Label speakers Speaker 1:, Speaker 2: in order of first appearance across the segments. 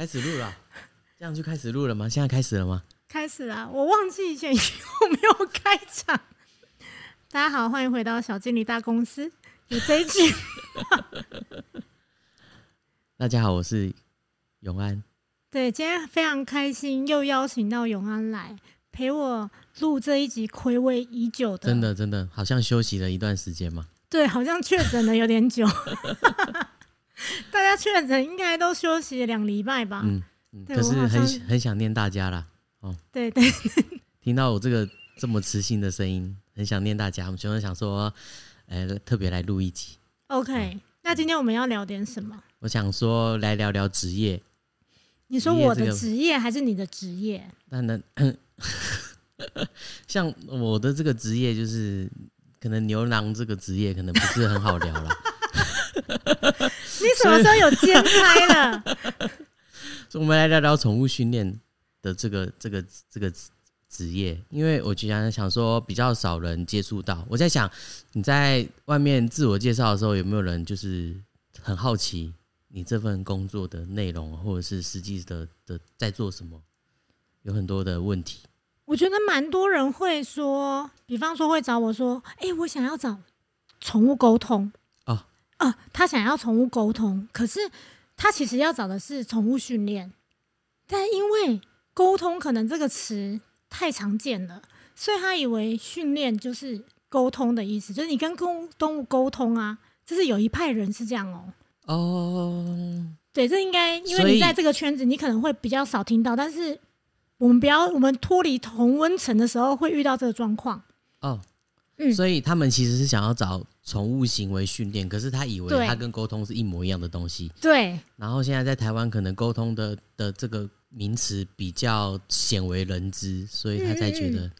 Speaker 1: 开始录了，这样就开始录了吗？现在开始了吗？
Speaker 2: 开始了！我忘记以前有没有开场。大家好，欢迎回到小经理大公司。有这一句。
Speaker 1: 大家好，我是永安。
Speaker 2: 对，今天非常开心，又邀请到永安来陪我录这一集，暌违已久的。
Speaker 1: 真的，真的，好像休息了一段时间嘛。
Speaker 2: 对，好像确诊了有点久。大家确诊应该都休息两礼拜吧？
Speaker 1: 嗯，可是很很想念大家啦。
Speaker 2: 哦，对对，
Speaker 1: 听到我这个这么磁性的声音，很想念大家。我们就想说，呃，特别来录一集。
Speaker 2: OK，那今天我们要聊点什么？
Speaker 1: 我想说来聊聊职业。
Speaker 2: 你说我的职业还是你的职业？
Speaker 1: 那那 像我的这个职业，就是可能牛郎这个职业，可能不是很好聊了。
Speaker 2: 你什么时候有兼差了？
Speaker 1: 我们来聊聊宠物训练的这个这个这个职业，因为我就想想说，比较少人接触到。我在想，你在外面自我介绍的时候，有没有人就是很好奇你这份工作的内容，或者是实际的的在做什么？有很多的问题。
Speaker 2: 我觉得蛮多人会说，比方说会找我说：“哎，我想要找宠物沟通。”啊，他想要宠物沟通，可是他其实要找的是宠物训练，但因为沟通可能这个词太常见了，所以他以为训练就是沟通的意思，就是你跟公动物沟通啊，就是有一派人是这样哦。哦，对，这应该因为你在这个圈子，你可能会比较少听到，但是我们不要我们脱离同温层的时候会遇到这个状况。哦。
Speaker 1: 所以他们其实是想要找宠物行为训练，可是他以为他跟沟通是一模一样的东西。
Speaker 2: 对。
Speaker 1: 然后现在在台湾，可能沟通的的这个名词比较鲜为人知，所以他才觉得，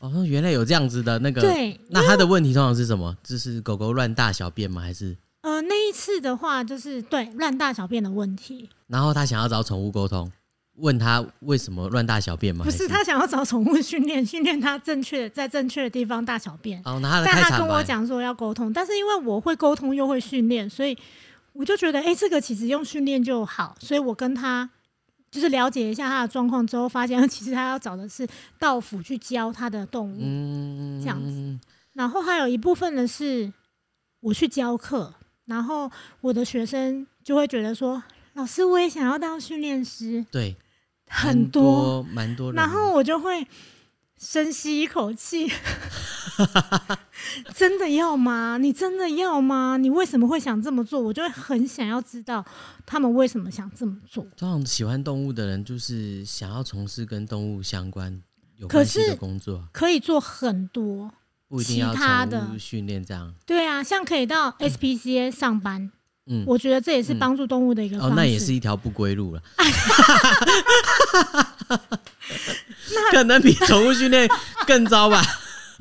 Speaker 1: 哦，原来有这样子的那个。
Speaker 2: 对。
Speaker 1: 那他的问题通常是什么？就是狗狗乱大小便吗？还是？
Speaker 2: 呃，那一次的话，就是对乱大小便的问题。
Speaker 1: 然后他想要找宠物沟通。问他为什么乱大小便吗？
Speaker 2: 不是，他想要找宠物训练，训练他正确在正确的地方大小便。
Speaker 1: 哦，
Speaker 2: 但他跟我讲说要沟通，但是因为我会沟通又会训练，所以我就觉得，哎，这个其实用训练就好。所以我跟他就是了解一下他的状况之后，发现其实他要找的是道府去教他的动物，这样子。然后还有一部分的是我去教课，然后我的学生就会觉得说，老师我也想要当训练师。
Speaker 1: 对。
Speaker 2: 很多，
Speaker 1: 蛮多，
Speaker 2: 然后我就会深吸一口气，真的要吗？你真的要吗？你为什么会想这么做？我就会很想要知道他们为什么想这么做。
Speaker 1: 通常喜欢动物的人，就是想要从事跟动物相关有关系的工作，
Speaker 2: 可以做很多，
Speaker 1: 不一定要宠物训练这样。
Speaker 2: 对啊，像可以到 SPCA 上班。嗯，我觉得这也是帮助动物的一个
Speaker 1: 哦，那也是一条不归路了。可能比宠物训练更糟吧。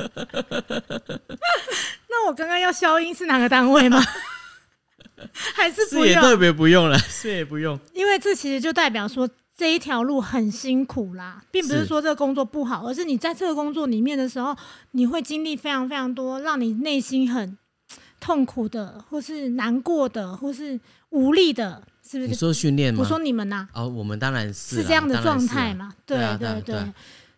Speaker 2: 那我刚刚要消音是哪个单位吗？还是
Speaker 1: 是也特别不用了，是也不用。
Speaker 2: 因为这其实就代表说这一条路很辛苦啦，并不是说这个工作不好，而是你在这个工作里面的时候，你会经历非常非常多，让你内心很。痛苦的，或是难过的，或是无力的，是不是？
Speaker 1: 你说训练吗？
Speaker 2: 我说你们呐。
Speaker 1: 哦，我们当然是
Speaker 2: 是这样的状态嘛。对对对。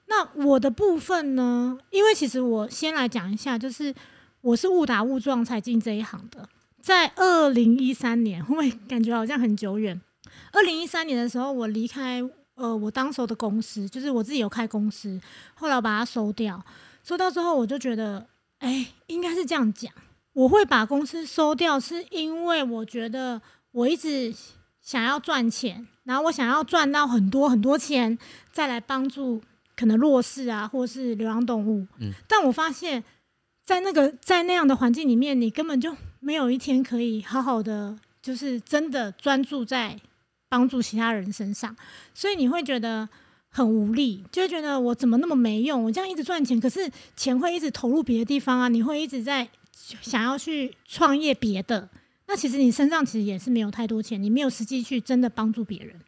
Speaker 2: 那我的部分呢？因为其实我先来讲一下，就是我是误打误撞才进这一行的。在二零一三年，会感觉好像很久远。二零一三年的时候，我离开呃我当时的公司，就是我自己有开公司，后来我把它收掉。收掉之后，我就觉得，哎，应该是这样讲。我会把公司收掉，是因为我觉得我一直想要赚钱，然后我想要赚到很多很多钱，再来帮助可能弱势啊，或是流浪动物。嗯，但我发现，在那个在那样的环境里面，你根本就没有一天可以好好的，就是真的专注在帮助其他人身上，所以你会觉得很无力，就会觉得我怎么那么没用？我这样一直赚钱，可是钱会一直投入别的地方啊，你会一直在。想要去创业别的，那其实你身上其实也是没有太多钱，你没有实际去真的帮助别人，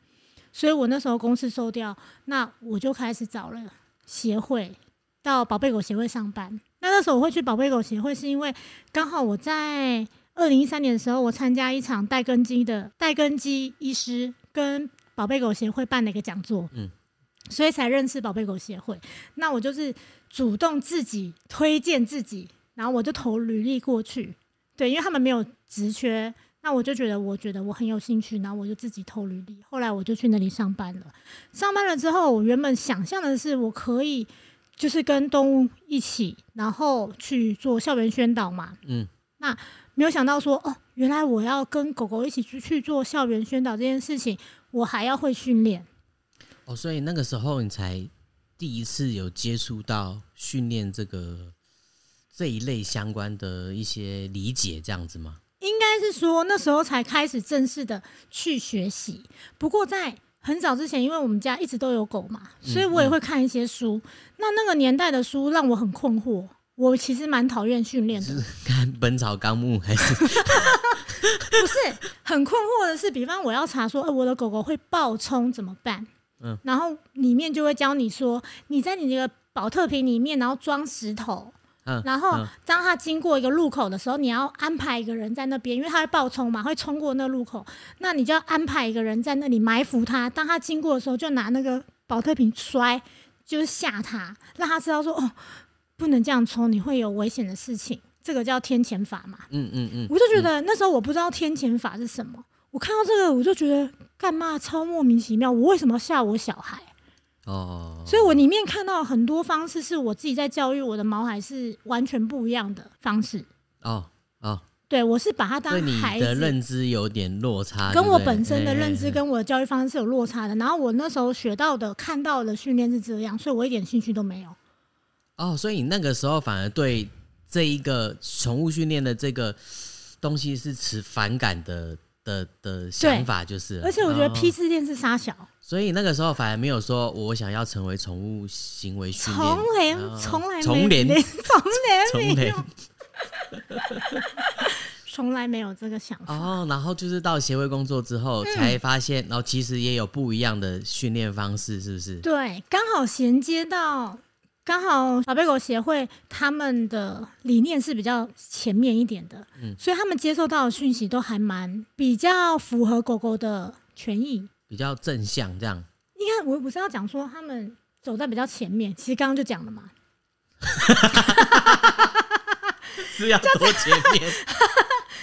Speaker 2: 所以我那时候公司收掉，那我就开始找了协会，到宝贝狗协会上班。那那时候我会去宝贝狗协会，是因为刚好我在二零一三年的时候，我参加一场带根基的带根基医师跟宝贝狗协会办的一个讲座，嗯，所以才认识宝贝狗协会。那我就是主动自己推荐自己，然后我就投履历过去。对，因为他们没有职缺，那我就觉得我觉得我很有兴趣，然后我就自己投履历。后来我就去那里上班了。上班了之后，我原本想象的是我可以就是跟动物一起，然后去做校园宣导嘛，嗯，那。没有想到说哦，原来我要跟狗狗一起去去做校园宣导这件事情，我还要会训练。
Speaker 1: 哦，所以那个时候你才第一次有接触到训练这个这一类相关的一些理解，这样子吗？
Speaker 2: 应该是说那时候才开始正式的去学习。不过在很早之前，因为我们家一直都有狗嘛，所以我也会看一些书。那那个年代的书让我很困惑。我其实蛮讨厌训练的，
Speaker 1: 看《本草纲目》还是？不
Speaker 2: 是很困惑的是，比方我要查说，呃，我的狗狗会暴冲怎么办？嗯，然后里面就会教你说，你在你那个保特瓶里面，然后装石头，嗯，然后当他经过一个路口的时候，你要安排一个人在那边，因为他会暴冲嘛，会冲过那路口，那你就要安排一个人在那里埋伏他，当他经过的时候，就拿那个保特瓶摔，就是吓他，让他知道说，哦。不能这样冲，你会有危险的事情。这个叫天谴法嘛？嗯嗯嗯。我就觉得那时候我不知道天谴法是什么，我看到这个我就觉得干嘛超莫名其妙。我为什么要吓我小孩？哦。所以我里面看到很多方式是我自己在教育我的毛孩是完全不一样的方式。哦哦。对，我是把它当孩
Speaker 1: 子的认知有点落差，
Speaker 2: 跟我本身的认知跟我的教育方式是有落差的。然后我那时候学到的、看到的训练是这样，所以我一点兴趣都没有。
Speaker 1: 哦，所以你那个时候反而对这一个宠物训练的这个东西是持反感的的的想法，就是。
Speaker 2: 而且我觉得批次练是杀小，
Speaker 1: 所以那个时候反而没有说我想要成为宠物行为训练，
Speaker 2: 从来从来
Speaker 1: 从连
Speaker 2: 从来没有，从来没有这个想法。
Speaker 1: 哦，然后就是到协会工作之后才发现，然后其实也有不一样的训练方式，是不是？
Speaker 2: 对，刚好衔接到。刚好宝贝狗协会他们的理念是比较前面一点的，嗯，所以他们接受到的讯息都还蛮比较符合狗狗的权益，
Speaker 1: 比较正向这样。
Speaker 2: 你看，我不是要讲说他们走在比较前面，其实刚刚就讲了嘛，
Speaker 1: 是要多前面。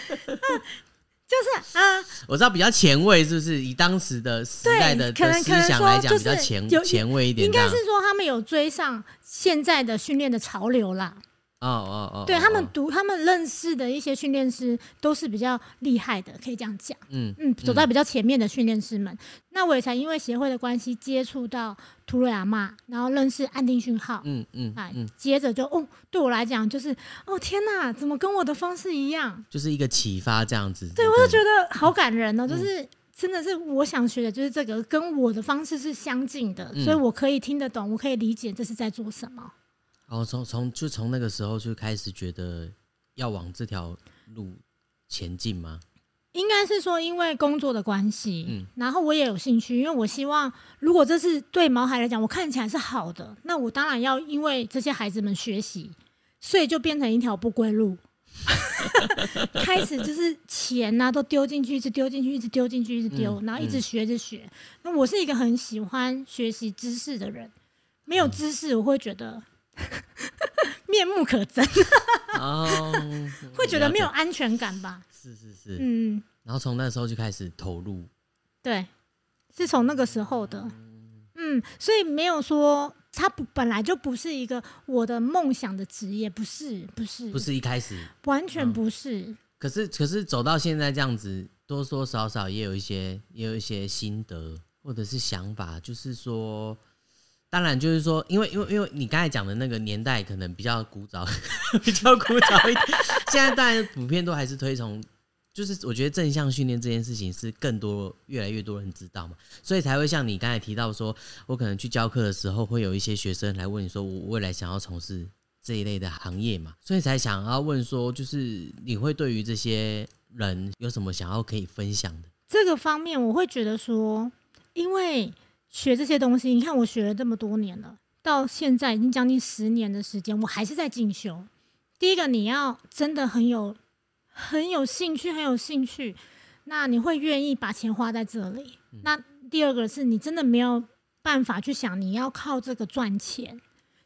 Speaker 2: 就是啊，
Speaker 1: 我知道比较前卫，是不是以当时的时代的的思想来讲，比较前前卫一点？
Speaker 2: 应该是说他们有追上现在的训练的潮流啦。哦哦哦，对他们读他们认识的一些训练师都是比较厉害的，可以这样讲。嗯嗯，走在比较前面的训练师们，那我也才因为协会的关系接触到图瑞亚妈，然后认识安定讯号。嗯嗯，哎，接着就哦，对我来讲就是哦天哪，怎么跟我的方式一样？
Speaker 1: 就是一个启发这样子。
Speaker 2: 对，我就觉得好感人哦，就是真的是我想学的就是这个，跟我的方式是相近的，所以我可以听得懂，我可以理解这是在做什么。
Speaker 1: 哦，从从就从那个时候就开始觉得要往这条路前进吗？
Speaker 2: 应该是说，因为工作的关系，嗯，然后我也有兴趣，因为我希望，如果这是对毛孩来讲，我看起来是好的，那我当然要因为这些孩子们学习，所以就变成一条不归路，开始就是钱呐都丢进去，一直丢进去，一直丢进去，一直丢，然后一直学着学。那我是一个很喜欢学习知识的人，没有知识我会觉得。面目可憎，哦，会觉得没有安全感吧？
Speaker 1: 是是是，嗯，然后从那时候就开始投入，
Speaker 2: 对，是从那个时候的，嗯，所以没有说他不本来就不是一个我的梦想的职业，不是，不是，
Speaker 1: 不是一开始。
Speaker 2: 完全不是。
Speaker 1: 可是可是走到现在这样子，多多少少也有一些也有一些心得或者是想法，就是说。当然，就是说，因为因为因为你刚才讲的那个年代可能比较古早，比较古早一点。现在当然普遍都还是推崇，就是我觉得正向训练这件事情是更多越来越多人知道嘛，所以才会像你刚才提到说，我可能去教课的时候，会有一些学生来问你说，我未来想要从事这一类的行业嘛，所以才想要问说，就是你会对于这些人有什么想要可以分享的？
Speaker 2: 这个方面，我会觉得说，因为。学这些东西，你看我学了这么多年了，到现在已经将近十年的时间，我还是在进修。第一个，你要真的很有很有兴趣，很有兴趣，那你会愿意把钱花在这里。那第二个是你真的没有办法去想你要靠这个赚钱，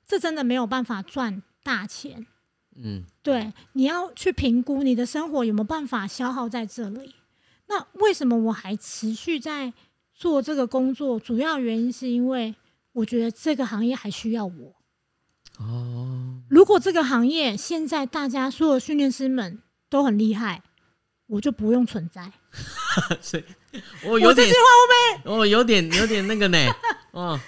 Speaker 2: 这真的没有办法赚大钱。嗯，对，你要去评估你的生活有没有办法消耗在这里。那为什么我还持续在做这个工作？主要原因是因为我觉得这个行业还需要我。哦，如果这个行业现在大家所有训练师们都很厉害，我就不用存在。
Speaker 1: 所以，我有点，我有点有点那个呢。哦，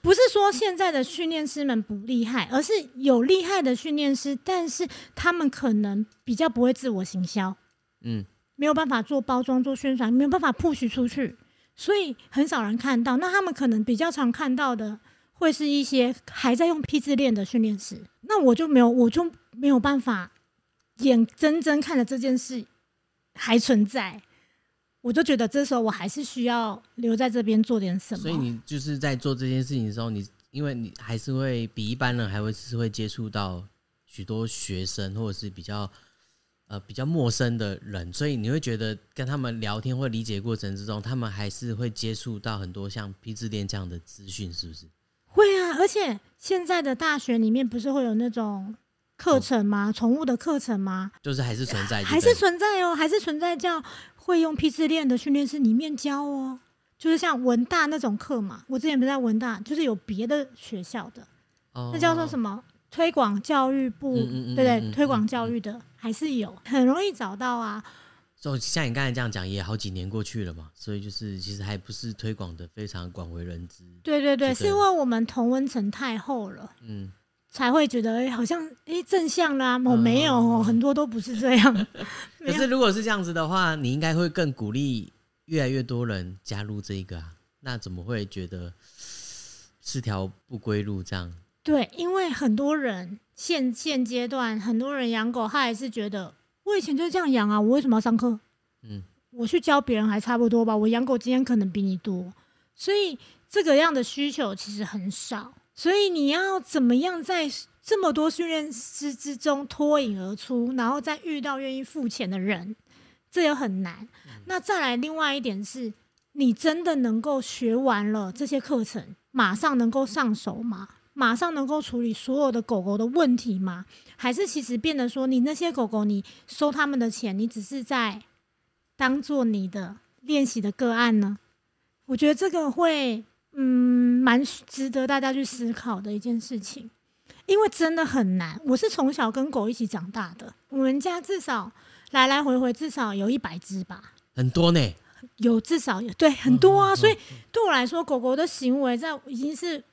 Speaker 2: 不是说现在的训练师们不厉害，而是有厉害的训练师，但是他们可能比较不会自我行销。嗯。没有办法做包装、做宣传，没有办法 push 出去，所以很少人看到。那他们可能比较常看到的，会是一些还在用 P 字练的训练师。那我就没有，我就没有办法眼睁睁看着这件事还存在。我就觉得这时候我还是需要留在这边做点什么。
Speaker 1: 所以你就是在做这件事情的时候，你因为你还是会比一般人还会是会接触到许多学生，或者是比较。呃，比较陌生的人，所以你会觉得跟他们聊天或理解过程之中，他们还是会接触到很多像批字链这样的资讯，是不是？
Speaker 2: 会啊，而且现在的大学里面不是会有那种课程吗？宠物的课程吗？
Speaker 1: 就是还是存在，
Speaker 2: 还是存在哦，还是存在叫会用批字链的训练师里面教哦，就是像文大那种课嘛。我之前不是在文大，就是有别的学校的，那叫做什么？推广教育部，对不对？推广教育的还是有，很容易找到啊。
Speaker 1: 就像你刚才这样讲，也好几年过去了嘛，所以就是其实还不是推广的非常广为人知。
Speaker 2: 对对对，是因为我们同温层太厚了，嗯，才会觉得哎，好像哎正向啦。我没有，很多都不是这样。
Speaker 1: 可是如果是这样子的话，你应该会更鼓励越来越多人加入这个啊。那怎么会觉得是条不归路这样？
Speaker 2: 对，因为很多人现现阶段很多人养狗，他还是觉得我以前就是这样养啊，我为什么要上课？嗯，我去教别人还差不多吧，我养狗经验可能比你多，所以这个样的需求其实很少。所以你要怎么样在这么多训练师之中脱颖而出，然后再遇到愿意付钱的人，这也很难。那再来另外一点是，你真的能够学完了这些课程，马上能够上手吗？马上能够处理所有的狗狗的问题吗？还是其实变得说，你那些狗狗，你收他们的钱，你只是在当做你的练习的个案呢？我觉得这个会，嗯，蛮值得大家去思考的一件事情，因为真的很难。我是从小跟狗一起长大的，我们家至少来来回回至少有一百只吧，
Speaker 1: 很多呢。
Speaker 2: 有至少有对很多啊，所以对我来说，狗狗的行为在已经是。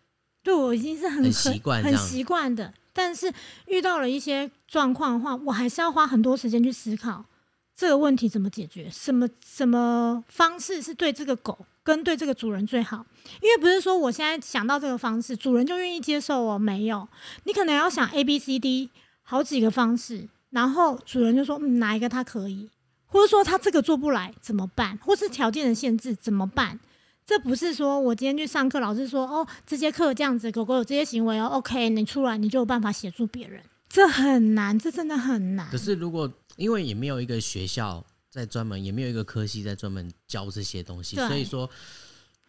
Speaker 2: 对我已经是很很
Speaker 1: 习惯
Speaker 2: 很习惯的，但是遇到了一些状况的话，我还是要花很多时间去思考这个问题怎么解决，什么什么方式是对这个狗跟对这个主人最好。因为不是说我现在想到这个方式，主人就愿意接受哦，没有，你可能要想 A B C D 好几个方式，然后主人就说嗯哪一个他可以，或者说他这个做不来怎么办，或是条件的限制怎么办？这不是说我今天去上课，老师说哦，这节课这样子，狗狗有这些行为哦，OK，你出来你就有办法协助别人，这很难，这真的很难。
Speaker 1: 可是如果因为也没有一个学校在专门，也没有一个科系在专门教这些东西，所以说，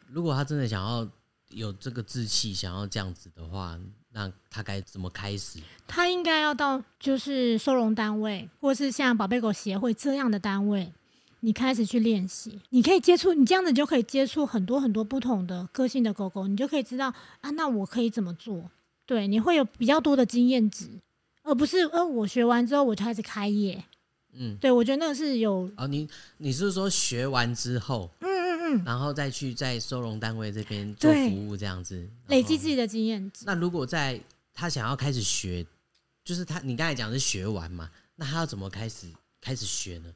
Speaker 1: 如果他真的想要有这个志气，想要这样子的话，那他该怎么开始？
Speaker 2: 他应该要到就是收容单位，或是像宝贝狗协会这样的单位。你开始去练习，你可以接触，你这样子就可以接触很多很多不同的个性的狗狗，你就可以知道啊，那我可以怎么做？对，你会有比较多的经验值，而不是呃，我学完之后我就开始开业。嗯，对，我觉得那个是有
Speaker 1: 啊，你你是说学完之后，嗯嗯嗯，然后再去在收容单位这边做服务这样子，
Speaker 2: 累积自己的经验值。
Speaker 1: 那如果在他想要开始学，就是他你刚才讲是学完嘛，那他要怎么开始开始学呢？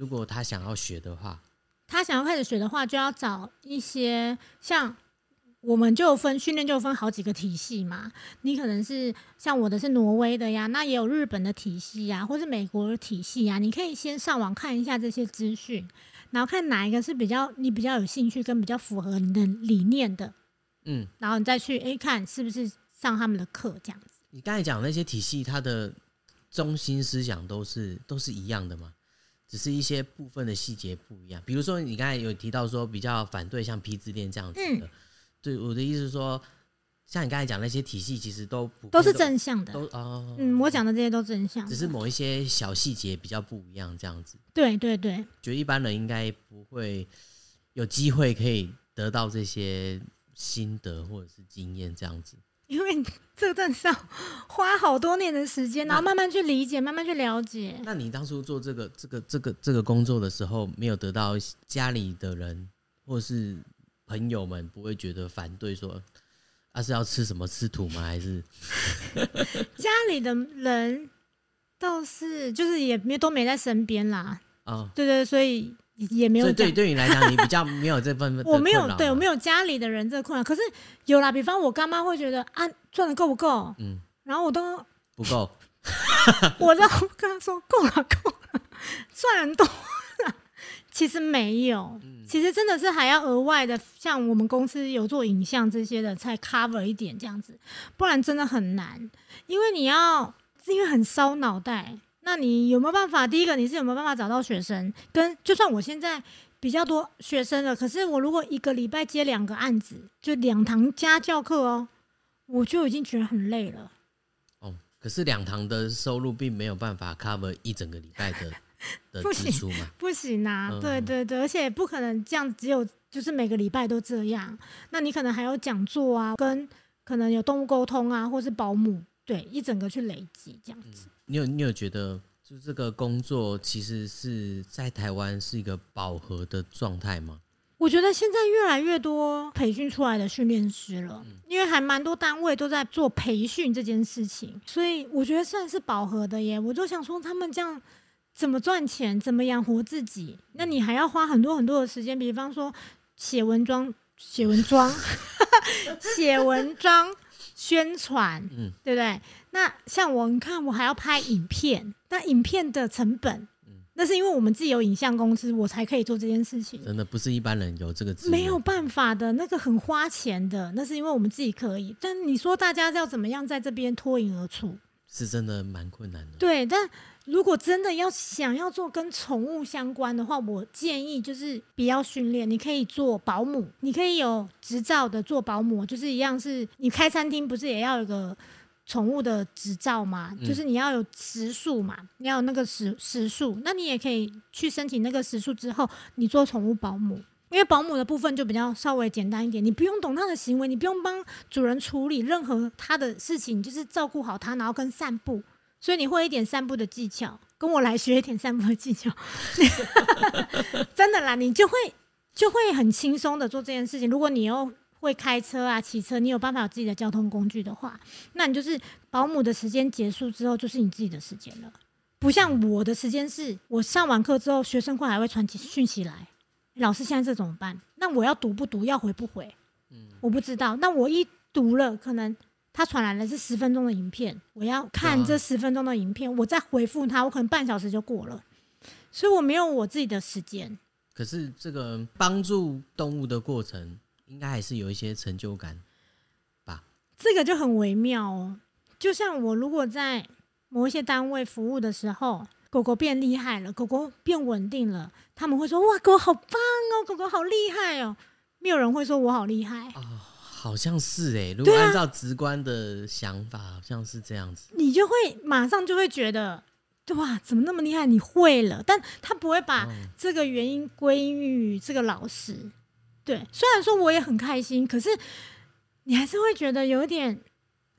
Speaker 1: 如果他想要学的话，
Speaker 2: 他想要开始学的话，就要找一些像我们就分训练，就分好几个体系嘛。你可能是像我的是挪威的呀，那也有日本的体系呀，或是美国的体系呀。你可以先上网看一下这些资讯，然后看哪一个是比较你比较有兴趣跟比较符合你的理念的，嗯，然后你再去诶看是不是上他们的课这样子。
Speaker 1: 你刚才讲那些体系，它的中心思想都是都是一样的吗？只是一些部分的细节不一样。比如说，你刚才有提到说比较反对像 P 字店这样子的，对我的意思是说，像你刚才讲那些体系，其实都不
Speaker 2: 都是正向的，
Speaker 1: 都哦，
Speaker 2: 嗯，我讲的这些都正向，
Speaker 1: 只是某一些小细节比较不一样，这样子。
Speaker 2: 对对对，
Speaker 1: 觉得一般人应该不会有机会可以得到这些心得或者是经验这样子。
Speaker 2: 因为这个是要花好多年的时间，然后慢慢去理解，慢慢去了解。
Speaker 1: 那你当初做这个、这个、这个、这个工作的时候，没有得到家里的人或是朋友们不会觉得反对，说啊是要吃什么吃土吗？还是
Speaker 2: 家里的人倒是就是也没都没在身边啦。啊，对对，所以。也没有
Speaker 1: 对对你来讲，你比较没有这份
Speaker 2: 我没有对我没有家里的人这困扰，可是有啦。比方我干妈会觉得啊，赚的够不够？嗯，然后我都
Speaker 1: 不够，
Speaker 2: 我都跟她说够了，够了，赚很多。其实没有，其实真的是还要额外的，像我们公司有做影像这些的，才 cover 一点这样子，不然真的很难，因为你要因为很烧脑袋。那你有没有办法？第一个，你是有没有办法找到学生？跟就算我现在比较多学生了，可是我如果一个礼拜接两个案子，就两堂家教课哦，我就已经觉得很累了。
Speaker 1: 哦，可是两堂的收入并没有办法 cover 一整个礼拜的 的支出嘛？
Speaker 2: 不行啊！对对对，而且不可能这样，只有就是每个礼拜都这样。那你可能还有讲座啊，跟可能有动物沟通啊，或是保姆，对，一整个去累积这样子。
Speaker 1: 你有你有觉得，就这个工作其实是在台湾是一个饱和的状态吗？
Speaker 2: 我觉得现在越来越多培训出来的训练师了，因为还蛮多单位都在做培训这件事情，所以我觉得算是饱和的耶。我就想说，他们这样怎么赚钱，怎么养活自己？那你还要花很多很多的时间，比方说写文章、写文章、写文章。宣传，嗯，对不对？那像我，你看，我还要拍影片，那影片的成本，嗯，那是因为我们自己有影像公司，我才可以做这件事情。
Speaker 1: 真的不是一般人有这个
Speaker 2: 没有办法的，那个很花钱的，那是因为我们自己可以。但你说大家要怎么样在这边脱颖而出？
Speaker 1: 是真的蛮困难的。
Speaker 2: 对，但。如果真的要想要做跟宠物相关的话，我建议就是不要训练，你可以做保姆，你可以有执照的做保姆，就是一样是你开餐厅不是也要有个宠物的执照嘛？就是你要有食宿嘛，你要有那个食食宿，那你也可以去申请那个食宿之后，你做宠物保姆，因为保姆的部分就比较稍微简单一点，你不用懂它的行为，你不用帮主人处理任何他的事情，就是照顾好它，然后跟散步。所以你会一点散步的技巧，跟我来学一点散步的技巧，真的啦，你就会就会很轻松的做这件事情。如果你又会开车啊、骑车，你有办法有自己的交通工具的话，那你就是保姆的时间结束之后就是你自己的时间了。不像我的时间是，我上完课之后，学生会还会传讯息来，老师现在这怎么办？那我要读不读？要回不回？嗯，我不知道。那我一读了，可能。他传来的是十分钟的影片，我要看这十分钟的影片，我再回复他，我可能半小时就过了，所以我没有我自己的时间。
Speaker 1: 可是这个帮助动物的过程，应该还是有一些成就感吧？
Speaker 2: 这个就很微妙哦。就像我如果在某一些单位服务的时候，狗狗变厉害了，狗狗变稳定了，他们会说：“哇，狗好棒哦，狗狗好厉害哦。”没有人会说我好厉害。
Speaker 1: 好像是哎，如果按照直观的想法，好像是这样子。
Speaker 2: 你就会马上就会觉得，对哇，怎么那么厉害？你会了，但他不会把这个原因归因于这个老师。对，虽然说我也很开心，可是你还是会觉得有点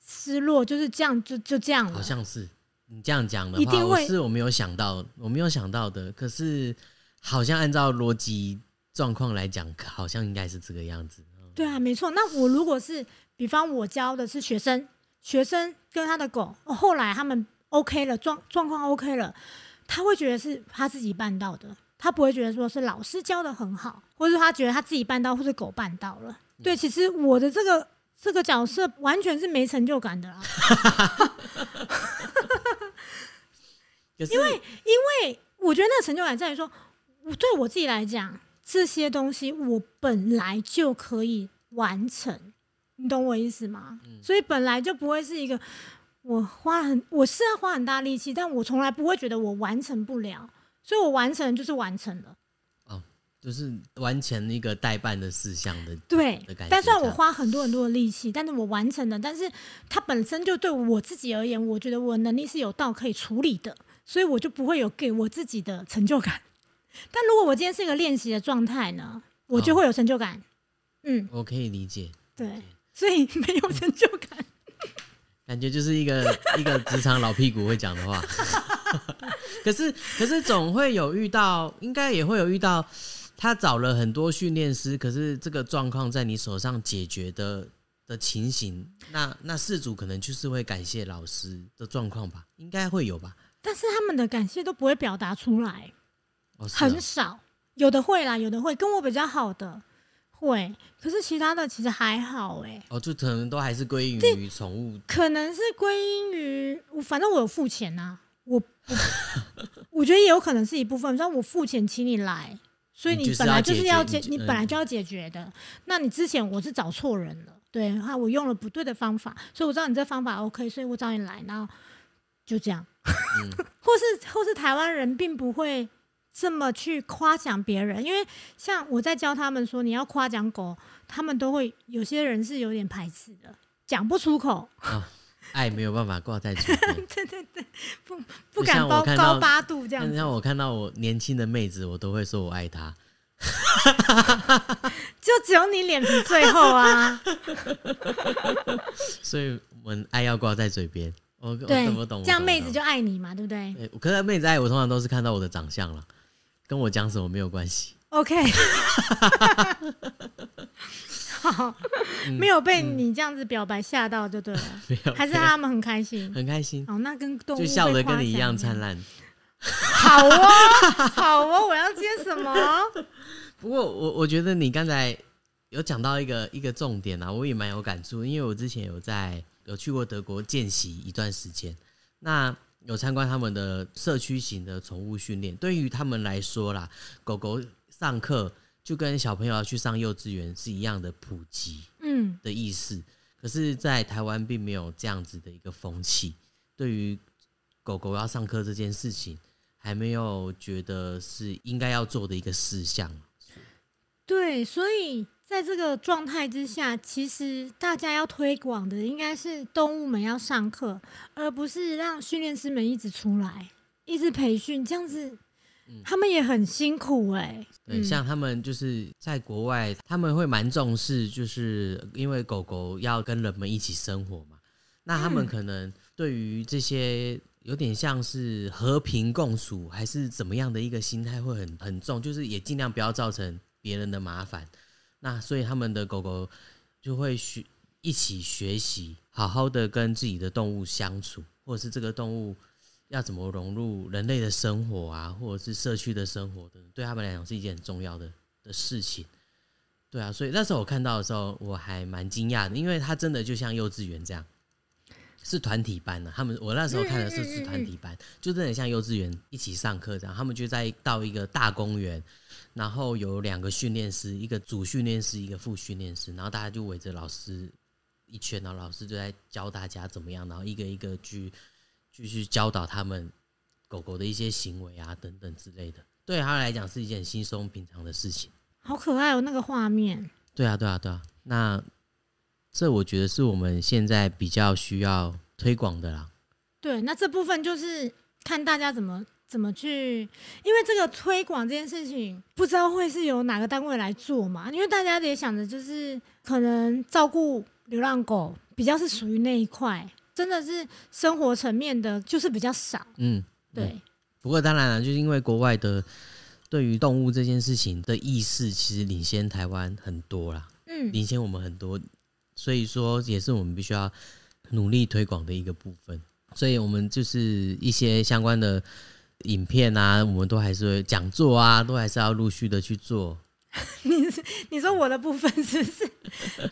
Speaker 2: 失落。就是这样，就就这样了。
Speaker 1: 好像是你这样讲的话，我是我没有想到，我没有想到的。可是好像按照逻辑状况来讲，好像应该是这个样子。
Speaker 2: 对啊，没错。那我如果是，比方我教的是学生，学生跟他的狗，后来他们 OK 了，状状况 OK 了，他会觉得是他自己办到的，他不会觉得说是老师教的很好，或者他觉得他自己办到，或是狗办到了。对，其实我的这个这个角色完全是没成就感的啦。因为因为我觉得那个成就感在于说，对我自己来讲。这些东西我本来就可以完成，你懂我意思吗？所以本来就不会是一个我花很我是要花很大力气，但我从来不会觉得我完成不了。所以我完成就是完成了。
Speaker 1: 就是完成一个代办的事项的，
Speaker 2: 对
Speaker 1: 的感觉。
Speaker 2: 但虽然我花很多很多的力气，但是我完成了。但是它本身就对我自己而言，我觉得我能力是有到可以处理的，所以我就不会有给我自己的成就感。但如果我今天是一个练习的状态呢，我就会有成就感。嗯，
Speaker 1: 我可以理解。
Speaker 2: 对，所以没有成就感，
Speaker 1: 感觉就是一个一个职场老屁股会讲的话。可是，可是总会有遇到，应该也会有遇到。他找了很多训练师，可是这个状况在你手上解决的的情形，那那事主可能就是会感谢老师的状况吧，应该会有吧。
Speaker 2: 但是他们的感谢都不会表达出来，
Speaker 1: 哦、
Speaker 2: 很少，有的会啦，有的会跟我比较好的会，可是其他的其实还好哎。
Speaker 1: 哦，就可能都还是归因于宠物，
Speaker 2: 可能是归因于我，反正我有付钱呐，我我 我觉得也有可能是一部分，像我付钱请你来。所以你本来就是要解，你本来就要解决的。那你之前我是找错人了，对，哈，我用了不对的方法，所以我知道你这方法 OK，所以我找你来，然后就这样。或是或是台湾人并不会这么去夸奖别人，因为像我在教他们说你要夸奖狗，他们都会有些人是有点排斥的，讲不出口。
Speaker 1: 爱没有办法挂在嘴边，
Speaker 2: 对对对，不不敢高高八度这样。
Speaker 1: 像我看到我年轻的妹子，我都会说我爱她。
Speaker 2: 就只有你脸皮最厚啊！
Speaker 1: 所以我们爱要挂在嘴边。我
Speaker 2: 对，
Speaker 1: 我懂。
Speaker 2: 这样妹子就爱你嘛，对不对？
Speaker 1: 可是妹子爱我，通常都是看到我的长相了，跟我讲什么没有关系。
Speaker 2: OK。好，没有被你这样子表白吓到就对了，
Speaker 1: 没有，
Speaker 2: 还是他们很开心，
Speaker 1: 很开心。
Speaker 2: 哦，那跟动物
Speaker 1: 就笑
Speaker 2: 的
Speaker 1: 跟你一样灿烂。
Speaker 2: 好哦，好哦，我要接什么？
Speaker 1: 不过我我觉得你刚才有讲到一个一个重点啊，我也蛮有感触，因为我之前有在有去过德国见习一段时间，那有参观他们的社区型的宠物训练，对于他们来说啦，狗狗上课。就跟小朋友要去上幼稚园是一样的普及，嗯的意思。可是，在台湾并没有这样子的一个风气，对于狗狗要上课这件事情，还没有觉得是应该要做的一个事项。
Speaker 2: 对，所以在这个状态之下，其实大家要推广的应该是动物们要上课，而不是让训练师们一直出来，一直培训这样子。他们也很辛苦哎，
Speaker 1: 对，像他们就是在国外，他们会蛮重视，就是因为狗狗要跟人们一起生活嘛，那他们可能对于这些有点像是和平共处还是怎么样的一个心态会很很重，就是也尽量不要造成别人的麻烦，那所以他们的狗狗就会学一起学习，好好的跟自己的动物相处，或者是这个动物。要怎么融入人类的生活啊，或者是社区的生活等，对他们来讲是一件很重要的的事情。对啊，所以那时候我看到的时候，我还蛮惊讶的，因为它真的就像幼稚园这样，是团体班的。他们我那时候看的是是团体班，就真的像幼稚园一起上课这样。他们就在到一个大公园，然后有两个训练师，一个主训练师，一个副训练师，然后大家就围着老师一圈，然后老师就在教大家怎么样，然后一个一个去。继续教导他们狗狗的一些行为啊，等等之类的，对他来讲是一件轻松平常的事情。
Speaker 2: 好可爱哦，那个画面。
Speaker 1: 对啊，对啊，对啊。那这我觉得是我们现在比较需要推广的啦。
Speaker 2: 对，那这部分就是看大家怎么怎么去，因为这个推广这件事情，不知道会是由哪个单位来做嘛？因为大家也想着，就是可能照顾流浪狗比较是属于那一块。真的是生活层面的，就是比较少。嗯，对。
Speaker 1: 不过当然了，就是因为国外的对于动物这件事情的意识，其实领先台湾很多啦。嗯，领先我们很多，所以说也是我们必须要努力推广的一个部分。所以我们就是一些相关的影片啊，我们都还是会讲座啊，都还是要陆续的去做。
Speaker 2: 你 你说我的部分是不是？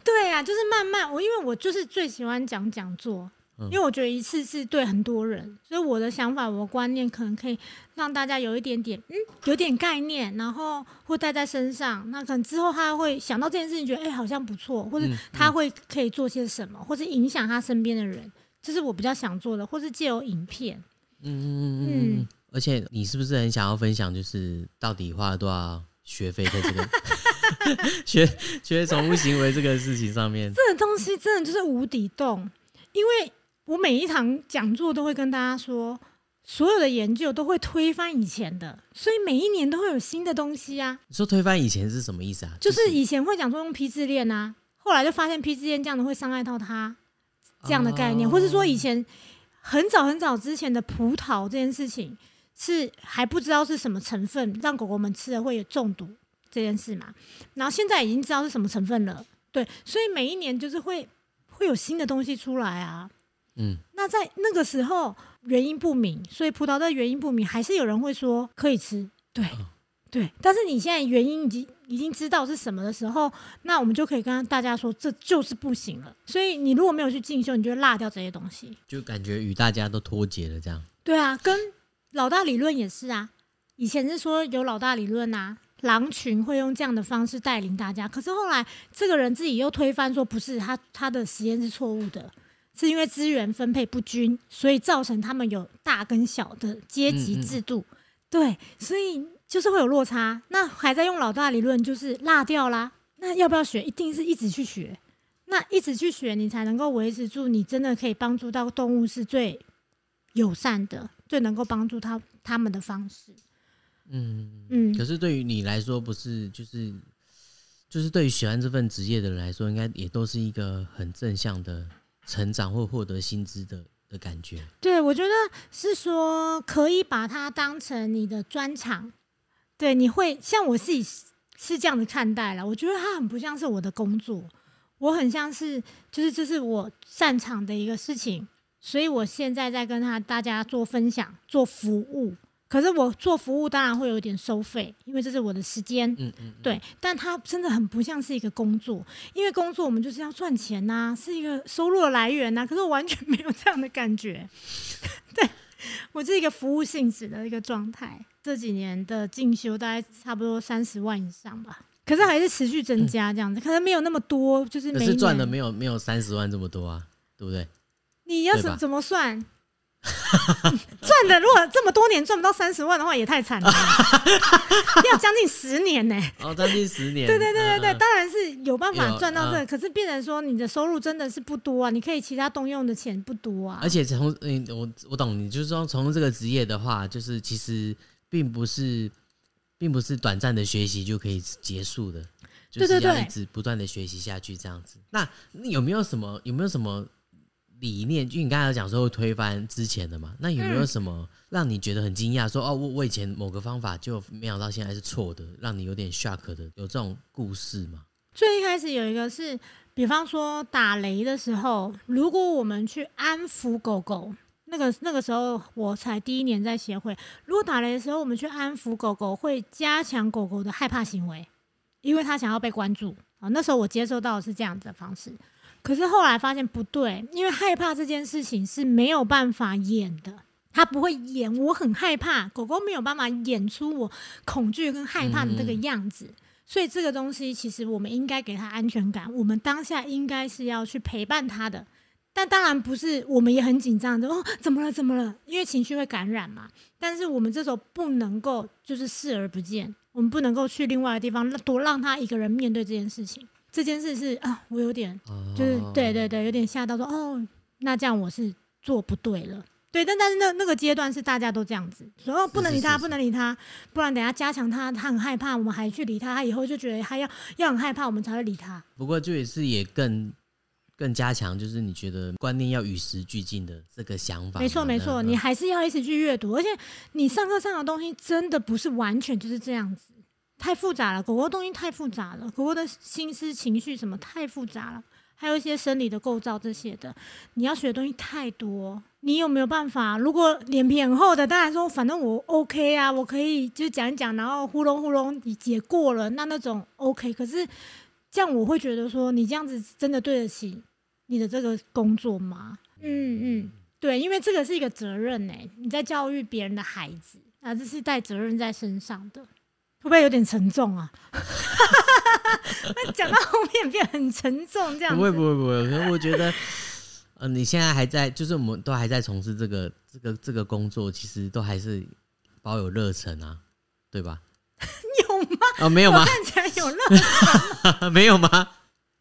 Speaker 2: 对呀，就是慢慢我，因为我就是最喜欢讲讲座。因为我觉得一次是对很多人，所以我的想法、我的观念可能可以让大家有一点点，嗯，有点概念，然后会带在身上。那可能之后他会想到这件事情，觉得哎好像不错，或者他会可以做些什么，或者影响他身边的人，这是我比较想做的，或是借由影片。嗯嗯嗯嗯。
Speaker 1: 而且你是不是很想要分享，就是到底花了多少学费在这个 学学宠物行为这个事情上面？
Speaker 2: 这个东西真的就是无底洞，因为我每一堂讲座都会跟大家说，所有的研究都会推翻以前的，所以每一年都会有新的东西啊。
Speaker 1: 你说推翻以前是什么意思啊？
Speaker 2: 就是以前会讲说用批次链啊，后来就发现批次链这样的会伤害到它这样的概念，或是说以前很早很早之前的葡萄这件事情是还不知道是什么成分，让狗狗们吃了会有中毒这件事嘛。然后现在已经知道是什么成分了，对，所以每一年就是会会有新的东西出来啊。
Speaker 1: 嗯，
Speaker 2: 那在那个时候原因不明，所以葡萄的原因不明，还是有人会说可以吃，对。对，但是你现在原因已经已经知道是什么的时候，那我们就可以跟大家说，这就是不行了。所以你如果没有去进修，你就会落掉这些东西，
Speaker 1: 就感觉与大家都脱节了。这样
Speaker 2: 对啊，跟老大理论也是啊。以前是说有老大理论啊，狼群会用这样的方式带领大家，可是后来这个人自己又推翻说，不是他他的实验是错误的，是因为资源分配不均，所以造成他们有大跟小的阶级制度。对，所以。就是会有落差，那还在用老大理论，就是落掉啦。那要不要学？一定是一直去学，那一直去学，你才能够维持住，你真的可以帮助到动物是最友善的，最能够帮助他他们的方式。
Speaker 1: 嗯嗯。可是对于你来说，不是就是就是对于喜欢这份职业的人来说，应该也都是一个很正向的成长或获得薪资的的感觉。
Speaker 2: 对，我觉得是说可以把它当成你的专长。对，你会像我自己是这样子看待了。我觉得它很不像是我的工作，我很像是就是这是我擅长的一个事情，所以我现在在跟他大家做分享、做服务。可是我做服务当然会有点收费，因为这是我的时间。嗯嗯。对，但它真的很不像是一个工作，因为工作我们就是要赚钱呐，是一个收入的来源呐。可是我完全 没有这样的感觉。对我是一个服务性质的一个状态。这几年的进修大概差不多三十万以上吧，可是还是持续增加这样子，可能没有那么多，就是
Speaker 1: 可是赚的没有没有三十万这么多啊，对不对？
Speaker 2: 你要怎怎么算？赚的如果这么多年赚不到三十万的话，也太惨了，要将近十年呢。
Speaker 1: 哦，将近十年。
Speaker 2: 对对对对对，当然是有办法赚到这，可是变成说你的收入真的是不多啊，你可以其他动用的钱不多啊。
Speaker 1: 而且从嗯，我我懂你，就是说从这个职业的话，就是其实。并不是，并不是短暂的学习就可以结束的，就是要一直不断的学习下去这样子。那有没有什么有没有什么理念？就你刚才讲说会推翻之前的嘛？那有没有什么让你觉得很惊讶？说哦，我我以前某个方法就没想到现在是错的，让你有点 shock 的，有这种故事吗？
Speaker 2: 最一开始有一个是，比方说打雷的时候，如果我们去安抚狗狗。那个那个时候我才第一年在协会，如果打雷的时候，我们去安抚狗狗，会加强狗狗的害怕行为，因为它想要被关注啊。那时候我接受到的是这样子的方式，可是后来发现不对，因为害怕这件事情是没有办法演的，它不会演，我很害怕，狗狗没有办法演出我恐惧跟害怕的这个样子，所以这个东西其实我们应该给他安全感，我们当下应该是要去陪伴他的。但当然不是，我们也很紧张的哦，怎么了？怎么了？因为情绪会感染嘛。但是我们这时候不能够就是视而不见，我们不能够去另外的地方多让他一个人面对这件事情。这件事是啊，我有点就是对对对，有点吓到说哦，那这样我是做不对了。对，但但是那那个阶段是大家都这样子，说哦不能理他，不能理他，不然等下加强他，他很害怕，我们还去理他，他以后就觉得他要要很害怕，我们才会理他。
Speaker 1: 不过这也是也更。更加强就是你觉得观念要与时俱进的这个想法。
Speaker 2: 没错没错，你还是要一直去阅读，而且你上课上的东西真的不是完全就是这样子，太复杂了。狗狗东西太复杂了，狗狗的心思情绪什么太复杂了，还有一些生理的构造这些的，你要学的东西太多。你有没有办法？如果脸皮很厚的，当然说反正我 OK 啊，我可以就讲一讲，然后呼隆呼隆也过了，那那种 OK。可是这样我会觉得说，你这样子真的对得起。你的这个工作吗？嗯嗯，对，因为这个是一个责任呢。你在教育别人的孩子啊，这是带责任在身上的，会不会有点沉重啊？那讲到后面变很沉重，这样
Speaker 1: 不会不会不会。可是我觉得，呃，你现在还在，就是我们都还在从事这个这个这个工作，其实都还是保有热忱啊，对吧？
Speaker 2: 有吗？
Speaker 1: 哦，没有吗？
Speaker 2: 看起来有热忱
Speaker 1: 没有吗？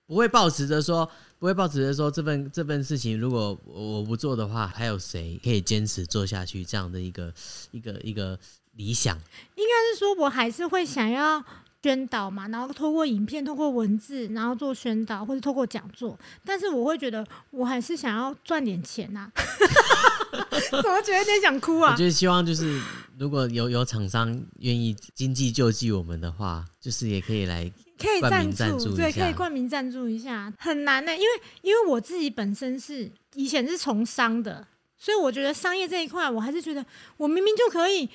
Speaker 1: 不会抱持着说，不会抱持着说，这份这份事情如果我不做的话，还有谁可以坚持做下去？这样的一个一个一个理想，
Speaker 2: 应该是说我还是会想要。宣导嘛，然后透过影片、透过文字，然后做宣导，或者透过讲座。但是我会觉得，我还是想要赚点钱呐。怎么觉得有点想哭啊？
Speaker 1: 我就希望就是，如果有有厂商愿意经济救济我们的话，就是也可以来
Speaker 2: 可以
Speaker 1: 赞助，
Speaker 2: 对，可以冠名赞助一下。很难呢，因为因为我自己本身是以前是从商的，所以我觉得商业这一块，我还是觉得我明明就可以。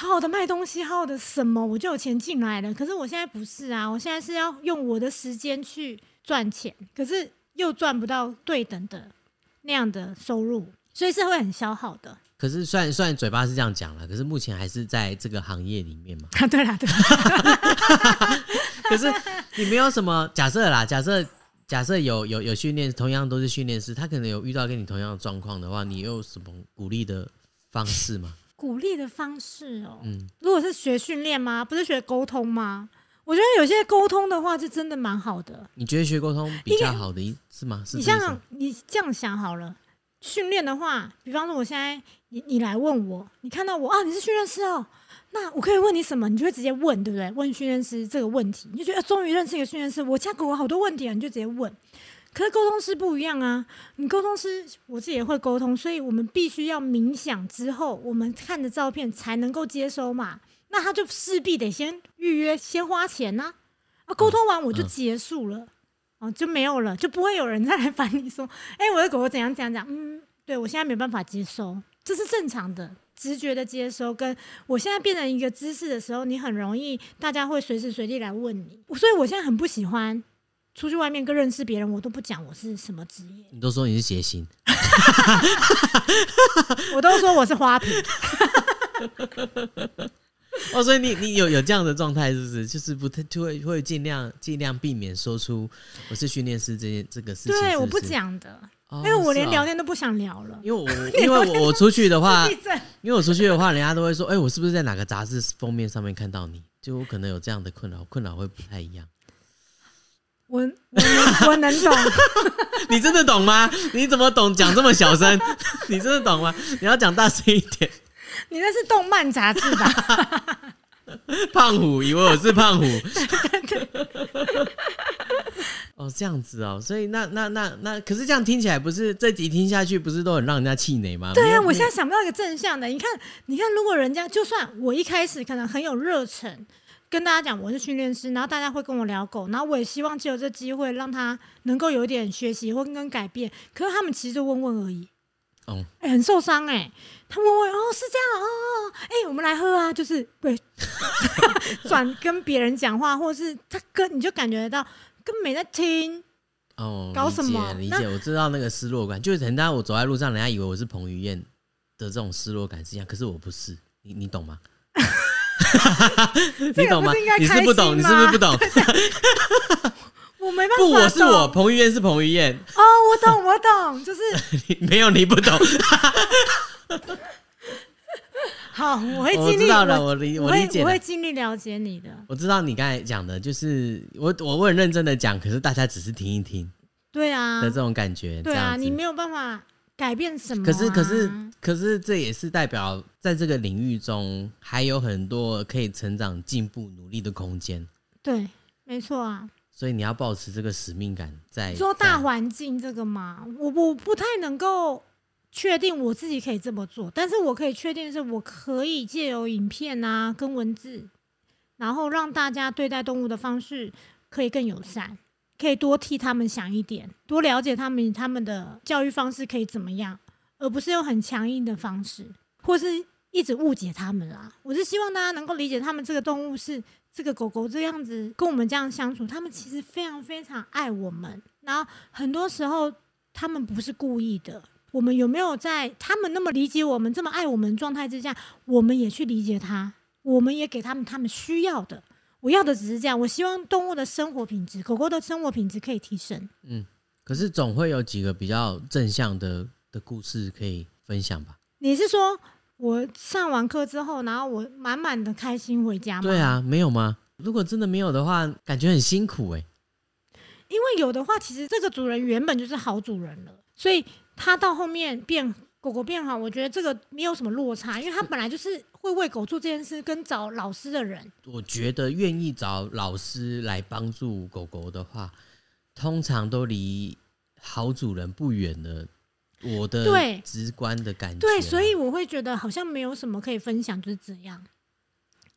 Speaker 2: 好好的卖东西，好好的什么，我就有钱进来了。可是我现在不是啊，我现在是要用我的时间去赚钱，可是又赚不到对等的那样的收入，所以是会很消耗的。
Speaker 1: 可是虽然虽然嘴巴是这样讲了，可是目前还是在这个行业里面嘛。
Speaker 2: 啊，对啦，对啦。
Speaker 1: 可是你没有什么假设啦，假设假设有有有训练，同样都是训练师，他可能有遇到跟你同样的状况的话，你有什么鼓励的方式吗？
Speaker 2: 鼓励的方式哦，嗯，如果是学训练吗？不是学沟通吗？我觉得有些沟通的话，是真的蛮好的。
Speaker 1: 你觉得学沟通比较好的是吗？
Speaker 2: 你像你这样想好了，训练的话，比方说我现在你你来问我，你看到我啊，你是训练师哦，那我可以问你什么？你就会直接问，对不对？问训练师这个问题，你就觉得终于认识一个训练师，我家狗好多问题啊，你就直接问。可是沟通师不一样啊！你沟通师，我自己也会沟通，所以我们必须要冥想之后，我们看的照片才能够接收嘛。那他就势必得先预约，先花钱呐。啊，沟通完我就结束了，哦，就没有了，就不会有人再来烦你说，哎，我的狗狗怎样怎样讲？嗯，对我现在没办法接收，这是正常的直觉的接收。跟我现在变成一个姿势的时候，你很容易大家会随时随地来问你，所以我现在很不喜欢。出去外面跟认识别人，我都不讲我是什么职业。
Speaker 1: 你都说你是谐星，
Speaker 2: 我都说我是花瓶。
Speaker 1: 哦，所以你你有有这样的状态，是不是？就是不太就会会尽量尽量避免说出我是训练师这件这个事情。
Speaker 2: 对，我不讲的，因为我连聊天都不想聊了。
Speaker 1: 因为我因为 我出去的话，因为我出去的话，人家都会说，哎，我是不是在哪个杂志封面上面看到你？就我可能有这样的困扰，困扰会不太一样。
Speaker 2: 我我我能懂，
Speaker 1: 你真的懂吗？你怎么懂？讲这么小声，你真的懂吗？你要讲大声一点。
Speaker 2: 你那是动漫杂志吧？
Speaker 1: 胖虎以为我是胖虎。哦，这样子哦，所以那那那那，可是这样听起来不是这集听下去不是都很让人家气馁吗？
Speaker 2: 对啊，我现在想不到一个正向的。你看，你看，如果人家就算我一开始可能很有热忱。跟大家讲我是训练师，然后大家会跟我聊狗，然后我也希望借由这机会让他能够有一点学习或跟改变。可是他们其实就问问而已，哦，哎，很受伤哎，他问问哦是这样哦，哎，我们来喝啊，就是对，转跟别人讲话，或是他跟你就感觉到根本没在听
Speaker 1: 哦，
Speaker 2: 搞什么？
Speaker 1: 理解，我知道那个失落感，就是很大。我走在路上，人家以为我是彭于晏的这种失落感是一样，可是我不是，你你懂吗？你懂吗？你是不懂，你是不是不懂？
Speaker 2: 我没办法。
Speaker 1: 不，我是我，彭于晏是彭于晏。
Speaker 2: 哦，我懂，我懂，就是
Speaker 1: 没有你不懂。
Speaker 2: 好，我会尽力。
Speaker 1: 我知道了，我理我理解，
Speaker 2: 我会尽力了解你的。
Speaker 1: 我知道你刚才讲的，就是我我我很认真的讲，可是大家只是听一听。
Speaker 2: 对啊。
Speaker 1: 的这种感觉，
Speaker 2: 对啊，你没有办法。改变什么？
Speaker 1: 可是，可是，可是，这也是代表在这个领域中还有很多可以成长、进步、努力的空间。
Speaker 2: 对，没错啊。
Speaker 1: 所以你要保持这个使命感，在
Speaker 2: 说大环境这个嘛，我我不太能够确定我自己可以这么做，但是我可以确定是我可以借由影片啊跟文字，然后让大家对待动物的方式可以更友善。可以多替他们想一点，多了解他们，他们的教育方式可以怎么样，而不是用很强硬的方式，或是一直误解他们啦。我是希望大家能够理解，他们这个动物是这个狗狗这样子跟我们这样相处，他们其实非常非常爱我们。然后很多时候他们不是故意的，我们有没有在他们那么理解我们、这么爱我们状态之下，我们也去理解他，我们也给他们他们需要的。我要的只是这样，我希望动物的生活品质，狗狗的生活品质可以提升。
Speaker 1: 嗯，可是总会有几个比较正向的的故事可以分享吧？
Speaker 2: 你是说我上完课之后，然后我满满的开心回家吗？
Speaker 1: 对啊，没有吗？如果真的没有的话，感觉很辛苦哎。
Speaker 2: 因为有的话，其实这个主人原本就是好主人了，所以他到后面变狗狗变好，我觉得这个没有什么落差，因为他本来就是会为狗做这件事，跟找老师的人。
Speaker 1: 我觉得愿意找老师来帮助狗狗的话，通常都离好主人不远了。我的
Speaker 2: 对
Speaker 1: 直观的感觉，
Speaker 2: 对，所以我会觉得好像没有什么可以分享，就是这样。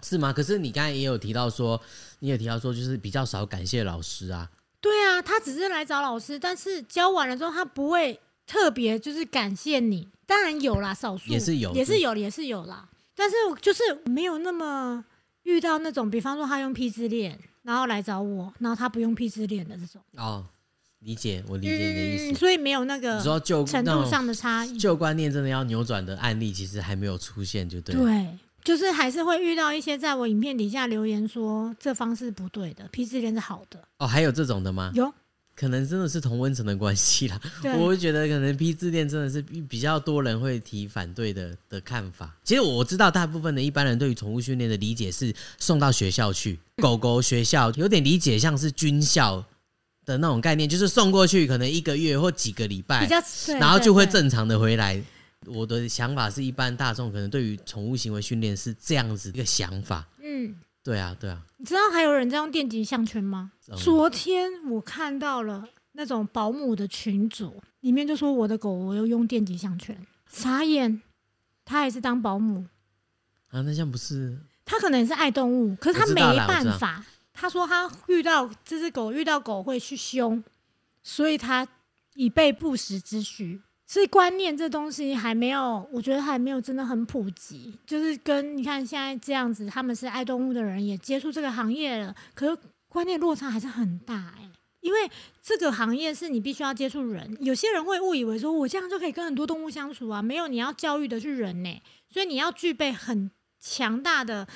Speaker 1: 是吗？可是你刚才也有提到说，你也提到说，就是比较少感谢老师啊。
Speaker 2: 对啊，他只是来找老师，但是教完了之后，他不会特别就是感谢你。当然有啦，少数
Speaker 1: 也是有，
Speaker 2: 也是有，也是有啦。但是就是没有那么遇到那种，比方说他用 P 字链，然后来找我，然后他不用 P 字链的这种。
Speaker 1: 哦，理解，我理解你的意思。
Speaker 2: 所以没有那个
Speaker 1: 说旧
Speaker 2: 程度上的差异，
Speaker 1: 旧观念真的要扭转的案例，其实还没有出现，就对。
Speaker 2: 对。就是还是会遇到一些在我影片底下留言说这方式不对的，P 字链是好的
Speaker 1: 哦，还有这种的吗？
Speaker 2: 有，
Speaker 1: 可能真的是同温层的关系啦。我会觉得可能批字链真的是比较多人会提反对的的看法。其实我知道大部分的一般人对于宠物训练的理解是送到学校去，狗狗学校有点理解像是军校的那种概念，就是送过去可能一个月或几个礼拜，然后就会正常的回来。我的想法是一般大众可能对于宠物行为训练是这样子一个想法。嗯，对啊，对啊。
Speaker 2: 你知道还有人在用电极项圈吗？昨天我看到了那种保姆的群组，里面就说我的狗我要用电极项圈，傻眼。他还是当保姆
Speaker 1: 啊？那像不是？
Speaker 2: 他可能也是爱动物，可是他没办法。他说他遇到这只狗遇到狗会去凶，所以他以备不时之需。所以观念这东西还没有，我觉得还没有真的很普及。就是跟你看现在这样子，他们是爱动物的人也接触这个行业了，可是观念落差还是很大哎。因为这个行业是你必须要接触人，有些人会误以为说我这样就可以跟很多动物相处啊，没有，你要教育的是人呢，所以你要具备很强大的。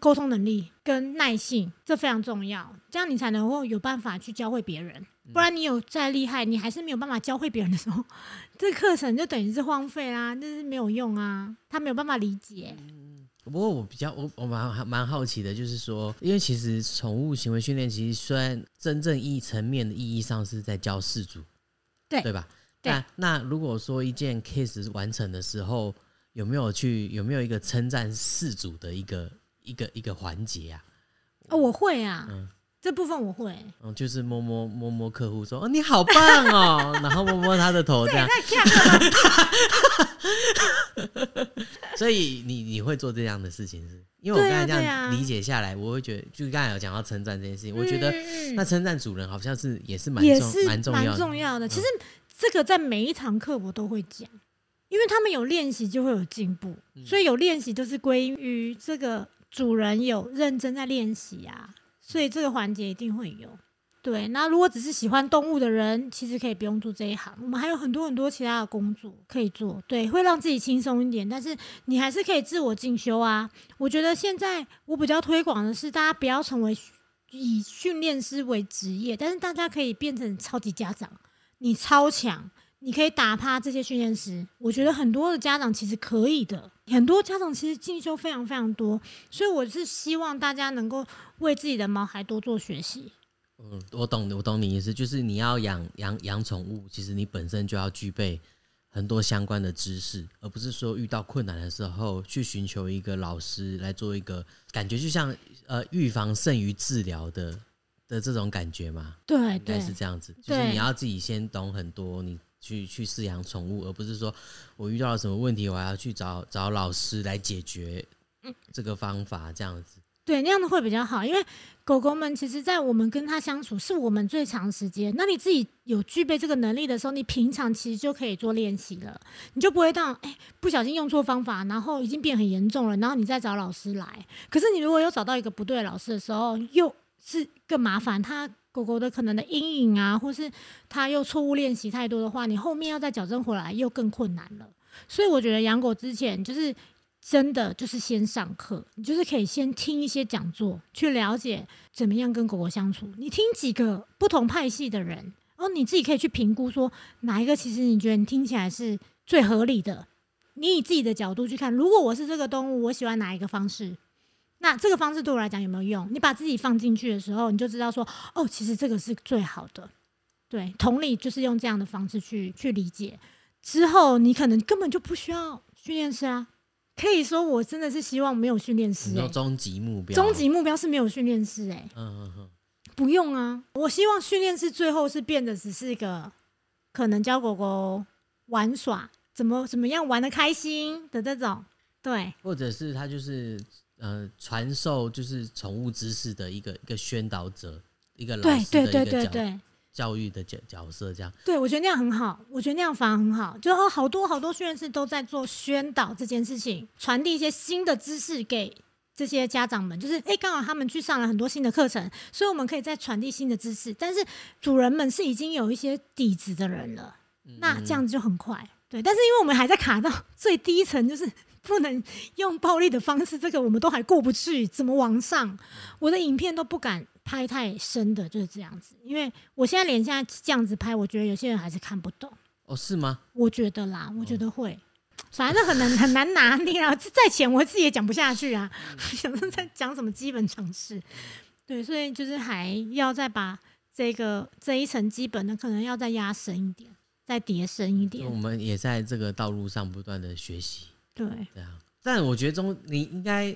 Speaker 2: 沟通能力跟耐性，这非常重要，这样你才能够有办法去教会别人。不然你有再厉害，你还是没有办法教会别人的时候，这课程就等于是荒废啦，那是没有用啊，他没有办法理解。
Speaker 1: 不过我比较我我蛮蛮好奇的，就是说，因为其实宠物行为训练，其实虽然真正意层面的意义上是在教事主，
Speaker 2: 对
Speaker 1: 对吧？那那如果说一件 case 完成的时候，有没有去有没有一个称赞事主的一个？一个一个环节啊，
Speaker 2: 哦，我会啊，嗯，这部分我会，
Speaker 1: 嗯，就是摸摸摸摸客户说，哦，你好棒哦，然后摸摸他的头这样，所以你你会做这样的事情是？因为我刚才这样理解下来，我会觉得，就刚才有讲到称赞这件事情，我觉得那称赞主人好像是也是蛮
Speaker 2: 也是
Speaker 1: 蛮重要
Speaker 2: 重要的。其实这个在每一堂课我都会讲，因为他们有练习就会有进步，所以有练习都是归于这个。主人有认真在练习啊，所以这个环节一定会有。对，那如果只是喜欢动物的人，其实可以不用做这一行，我们还有很多很多其他的工作可以做。对，会让自己轻松一点，但是你还是可以自我进修啊。我觉得现在我比较推广的是，大家不要成为以训练师为职业，但是大家可以变成超级家长，你超强。你可以打趴这些训练师，我觉得很多的家长其实可以的，很多家长其实进修非常非常多，所以我是希望大家能够为自己的毛孩多做学习。
Speaker 1: 嗯，我懂，我懂你意思，就是你要养养养宠物，其实你本身就要具备很多相关的知识，而不是说遇到困难的时候去寻求一个老师来做一个感觉，就像呃预防胜于治疗的的这种感觉嘛。
Speaker 2: 对，
Speaker 1: 应该是这样子，就是你要自己先懂很多你。去去饲养宠物，而不是说我遇到了什么问题，我还要去找找老师来解决这个方法，这样子。
Speaker 2: 对，那样的会比较好，因为狗狗们其实，在我们跟它相处，是我们最长时间。那你自己有具备这个能力的时候，你平常其实就可以做练习了，你就不会到哎不小心用错方法，然后已经变很严重了，然后你再找老师来。可是你如果有找到一个不对的老师的时候，又是更麻烦，他。狗狗的可能的阴影啊，或是它又错误练习太多的话，你后面要再矫正回来又更困难了。所以我觉得养狗之前就是真的就是先上课，你就是可以先听一些讲座，去了解怎么样跟狗狗相处。你听几个不同派系的人，哦，你自己可以去评估说哪一个其实你觉得你听起来是最合理的，你以自己的角度去看，如果我是这个动物，我喜欢哪一个方式？那这个方式对我来讲有没有用？你把自己放进去的时候，你就知道说，哦，其实这个是最好的。对，同理就是用这样的方式去去理解，之后你可能根本就不需要训练师啊。可以说，我真的是希望没有训练师。
Speaker 1: 终极目标，
Speaker 2: 终极目标是没有训练师。哎，嗯嗯嗯，不用啊。我希望训练师最后是变得只是一个可能教狗狗玩耍，怎么怎么样玩的开心的这种。对，
Speaker 1: 或者是他就是呃传授就是宠物知识的一个一个宣导者，一个老师的一个角。教育的角角色这样，
Speaker 2: 对我觉得那样很好，我觉得那样反而很好，就哦，好多好多训练师都在做宣导这件事情，传递一些新的知识给这些家长们，就是哎，刚好他们去上了很多新的课程，所以我们可以再传递新的知识。但是主人们是已经有一些底子的人了，那这样子就很快，对。但是因为我们还在卡到最低层，就是不能用暴力的方式，这个我们都还过不去，怎么往上？我的影片都不敢。拍太深的就是这样子，因为我现在连现在这样子拍，我觉得有些人还是看不懂。
Speaker 1: 哦，是吗？
Speaker 2: 我觉得啦，我觉得会，反正很难很难拿捏啊。再浅我自己也讲不下去啊。想说在讲什么基本常识，对，所以就是还要再把这个这一层基本的可能要再压深一点，再叠深一点。
Speaker 1: 我们也在这个道路上不断的学习。
Speaker 2: 对，
Speaker 1: 这样。但我觉得中你应该。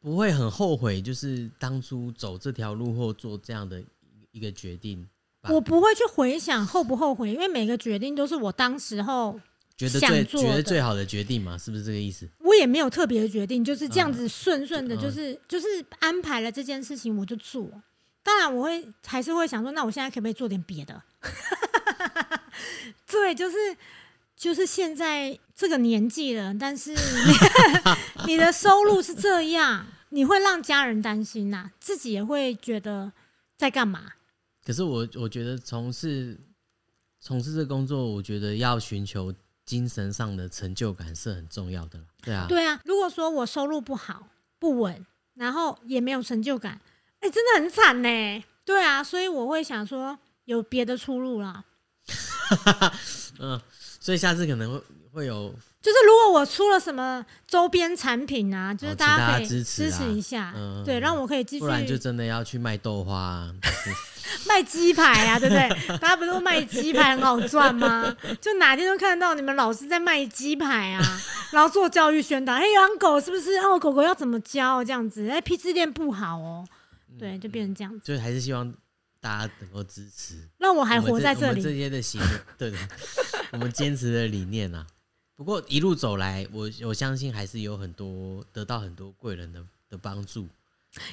Speaker 1: 不会很后悔，就是当初走这条路或做这样的一个决定。
Speaker 2: 我不会去回想后不后悔，因为每个决定都是我当时候
Speaker 1: 觉得最觉得最好的决定嘛，是不是这个意思？
Speaker 2: 我也没有特别的决定，就是这样子顺顺的，就是就是安排了这件事情我就做。当然我会还是会想说，那我现在可不可以做点别的？对，就是就是现在这个年纪了，但是。你的收入是这样，你会让家人担心呐，自己也会觉得在干嘛？
Speaker 1: 可是我我觉得从事从事这工作，我觉得要寻求精神上的成就感是很重要的对啊，
Speaker 2: 对啊。如果说我收入不好、不稳，然后也没有成就感，哎，真的很惨呢。对啊，所以我会想说有别的出路啦。
Speaker 1: 嗯，所以下次可能会会有。
Speaker 2: 就是如果我出了什么周边产品啊，就是大家可以支持一下，嗯对，让我可以继续。不
Speaker 1: 然就真的要去卖豆花、
Speaker 2: 卖鸡排啊，对不对？大家不是卖鸡排很好赚吗？就哪天都看到你们老师在卖鸡排啊，然后做教育宣导，哎，养狗是不是？哦，狗狗要怎么教这样子？哎，批次店不好哦，对，就变成这样子。
Speaker 1: 就还是希望大家能够支持，
Speaker 2: 让我还活在这里。
Speaker 1: 这些的行，对对，我们坚持的理念啊。不过一路走来，我我相信还是有很多得到很多贵人的的帮助。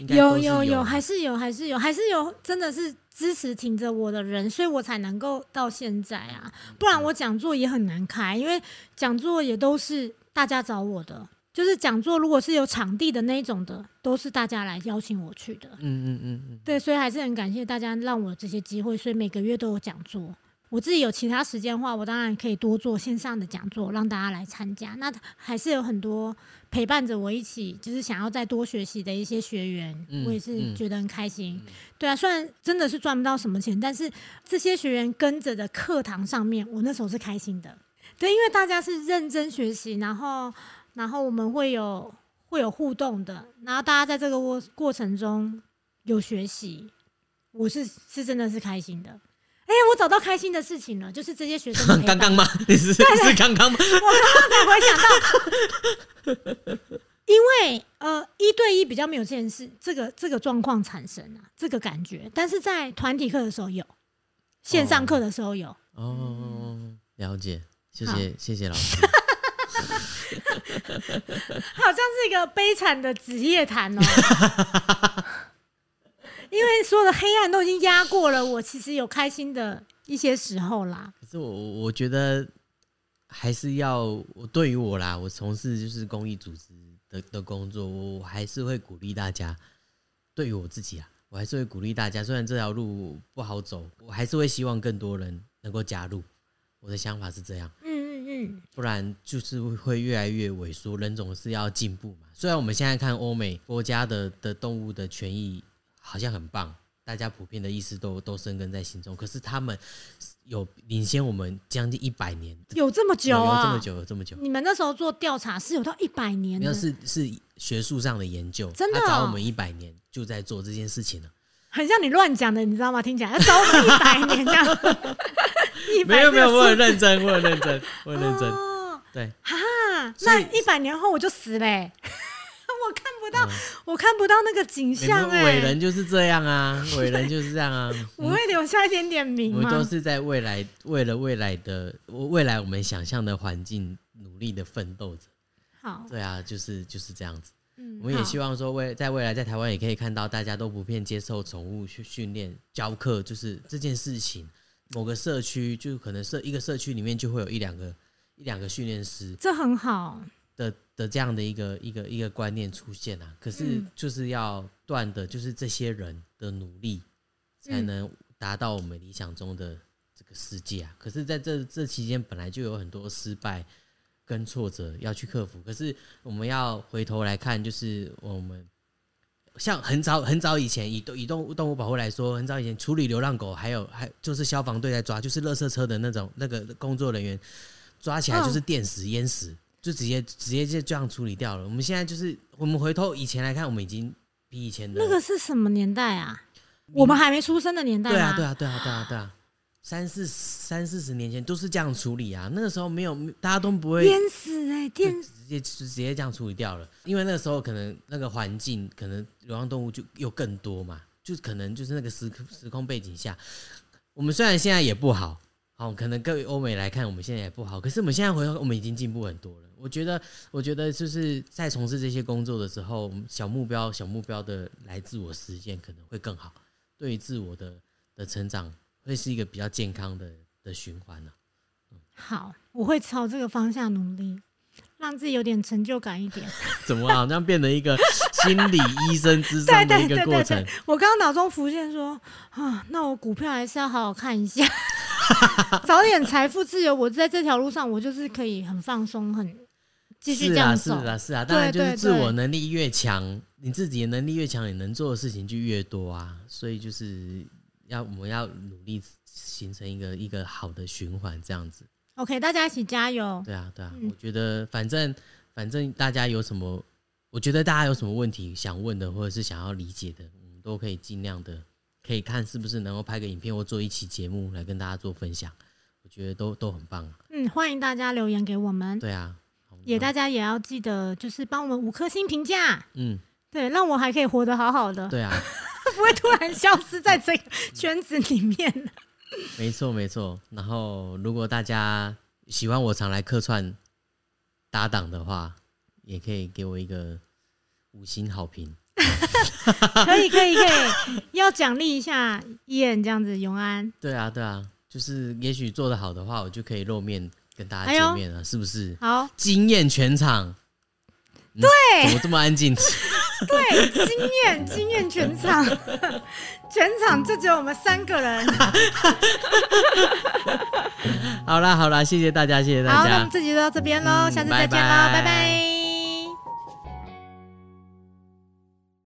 Speaker 2: 有有有，还是有还是有还是有，真的是支持挺着我的人，所以我才能够到现在啊。不然我讲座也很难开，因为讲座也都是大家找我的，就是讲座如果是有场地的那种的，都是大家来邀请我去的。嗯嗯嗯嗯，对，所以还是很感谢大家让我这些机会，所以每个月都有讲座。我自己有其他时间的话，我当然可以多做线上的讲座，让大家来参加。那还是有很多陪伴着我一起，就是想要再多学习的一些学员，我也是觉得很开心。对啊，虽然真的是赚不到什么钱，但是这些学员跟着的课堂上面，我那时候是开心的。对，因为大家是认真学习，然后然后我们会有会有互动的，然后大家在这个过过程中有学习，我是是真的是开心的。哎，我找到开心的事情了，就是这些学生。
Speaker 1: 刚刚吗？你是是刚刚吗？
Speaker 2: 我刚刚才回想到，因为呃，一对一比较没有这件事，这个这个状况产生啊，这个感觉。但是在团体课的时候有，线上课的时候有。
Speaker 1: 哦，了解，谢谢谢谢老师。
Speaker 2: 好像是一个悲惨的职业谈哦。因为所有的黑暗都已经压过了，我其实有开心的一些时候啦。
Speaker 1: 可是我我觉得还是要，我对于我啦，我从事就是公益组织的的工作，我还是会鼓励大家。对于我自己啊，我还是会鼓励大家。虽然这条路不好走，我还是会希望更多人能够加入。我的想法是这样。不然就是会越来越萎缩。人总是要进步嘛。虽然我们现在看欧美国家的的动物的权益。好像很棒，大家普遍的意识都都生根在心中。可是他们有领先我们将近一百年，
Speaker 2: 有这么久啊？
Speaker 1: 这么久，有这么久。
Speaker 2: 你们那时候做调查是有到一百年？
Speaker 1: 那是是学术上的研究，
Speaker 2: 真的
Speaker 1: 找我们一百年就在做这件事情了。
Speaker 2: 很像你乱讲的，你知道吗？听起来要找我们一百年这样。
Speaker 1: 没有没有，我很认真，我很认真，我很认真。对，
Speaker 2: 哈，那一百年后我就死嘞。我看不到，我看不到那个景象哎。
Speaker 1: 伟人就是这样啊，伟人就是这样啊。
Speaker 2: 我会留下一点点名
Speaker 1: 我们都是在未来，为了未来的未来，我们想象的环境努力的奋斗着。
Speaker 2: 好，
Speaker 1: 对啊，就是就是这样子。嗯，我们也希望说，未在未来在台湾也可以看到，大家都普遍接受宠物去训练教课，就是这件事情。某个社区就可能社一个社区里面就会有一两个一两个训练师，
Speaker 2: 这很好。
Speaker 1: 的的这样的一个一个一个观念出现啊，可是就是要断的，就是这些人的努力，才能达到我们理想中的这个世界啊。可是在这这期间，本来就有很多失败跟挫折要去克服。可是我们要回头来看，就是我们像很早很早以前，以动以动物动物保护来说，很早以前处理流浪狗，还有还就是消防队在抓，就是垃圾车的那种那个工作人员抓起来就是电死淹死。就直接直接就这样处理掉了。我们现在就是我们回头以前来看，我们已经比以前的
Speaker 2: 那个是什么年代啊？我们还没出生的年代。
Speaker 1: 对啊，对啊，对啊，对啊，对啊，三四三四十年前都是这样处理啊。那个时候没有，大家都不会
Speaker 2: 淹死哎，电
Speaker 1: 直接直接这样处理掉了。因为那个时候可能那个环境，可能流浪动物就又更多嘛，就可能就是那个时时空背景下，我们虽然现在也不好。好，可能各位欧美来看，我们现在也不好。可是我们现在回头，我们已经进步很多了。我觉得，我觉得就是在从事这些工作的时候，小目标、小目标的来自我实现，可能会更好。对于自我的的成长，会是一个比较健康的的循环呢。
Speaker 2: 好，我会朝这个方向努力，让自己有点成就感一点。
Speaker 1: 怎么好像变成一个心理医生之上的一个过程？
Speaker 2: 我刚刚脑中浮现说啊，那我股票还是要好好看一下。早点财富自由，我在这条路上，我就是可以很放松，很继续这样走。
Speaker 1: 是啊，是啊，当然就是自我能力越强，你自己的能力越强，你能做的事情就越多啊。所以就是要我们要努力形成一个一个好的循环，这样子。
Speaker 2: OK，大家一起加油。
Speaker 1: 对啊，对啊，我觉得反正反正大家有什么，我觉得大家有什么问题想问的，或者是想要理解的，我们都可以尽量的。可以看是不是能够拍个影片或做一期节目来跟大家做分享，我觉得都都很棒。
Speaker 2: 嗯，欢迎大家留言给我们。
Speaker 1: 对啊，
Speaker 2: 也大家也要记得，就是帮我们五颗星评价。
Speaker 1: 嗯，
Speaker 2: 对，让我还可以活得好好的。
Speaker 1: 对啊，
Speaker 2: 不会突然消失在这个圈子里面。
Speaker 1: 没错没错。然后，如果大家喜欢我常来客串搭档的话，也可以给我一个五星好评。
Speaker 2: 可以可以可以，要奖励一下燕这样子，永安。
Speaker 1: 对啊对啊，就是也许做的好的话，我就可以露面跟大家见面了，是不是？
Speaker 2: 好，
Speaker 1: 惊艳全场。
Speaker 2: 对，
Speaker 1: 怎么这么安静？
Speaker 2: 对，惊艳惊艳全场，全场就只有我们三个人。
Speaker 1: 好啦好啦，谢谢大家，谢谢大家。
Speaker 2: 好，那我们这集就到这边喽，下次再见喽，拜拜。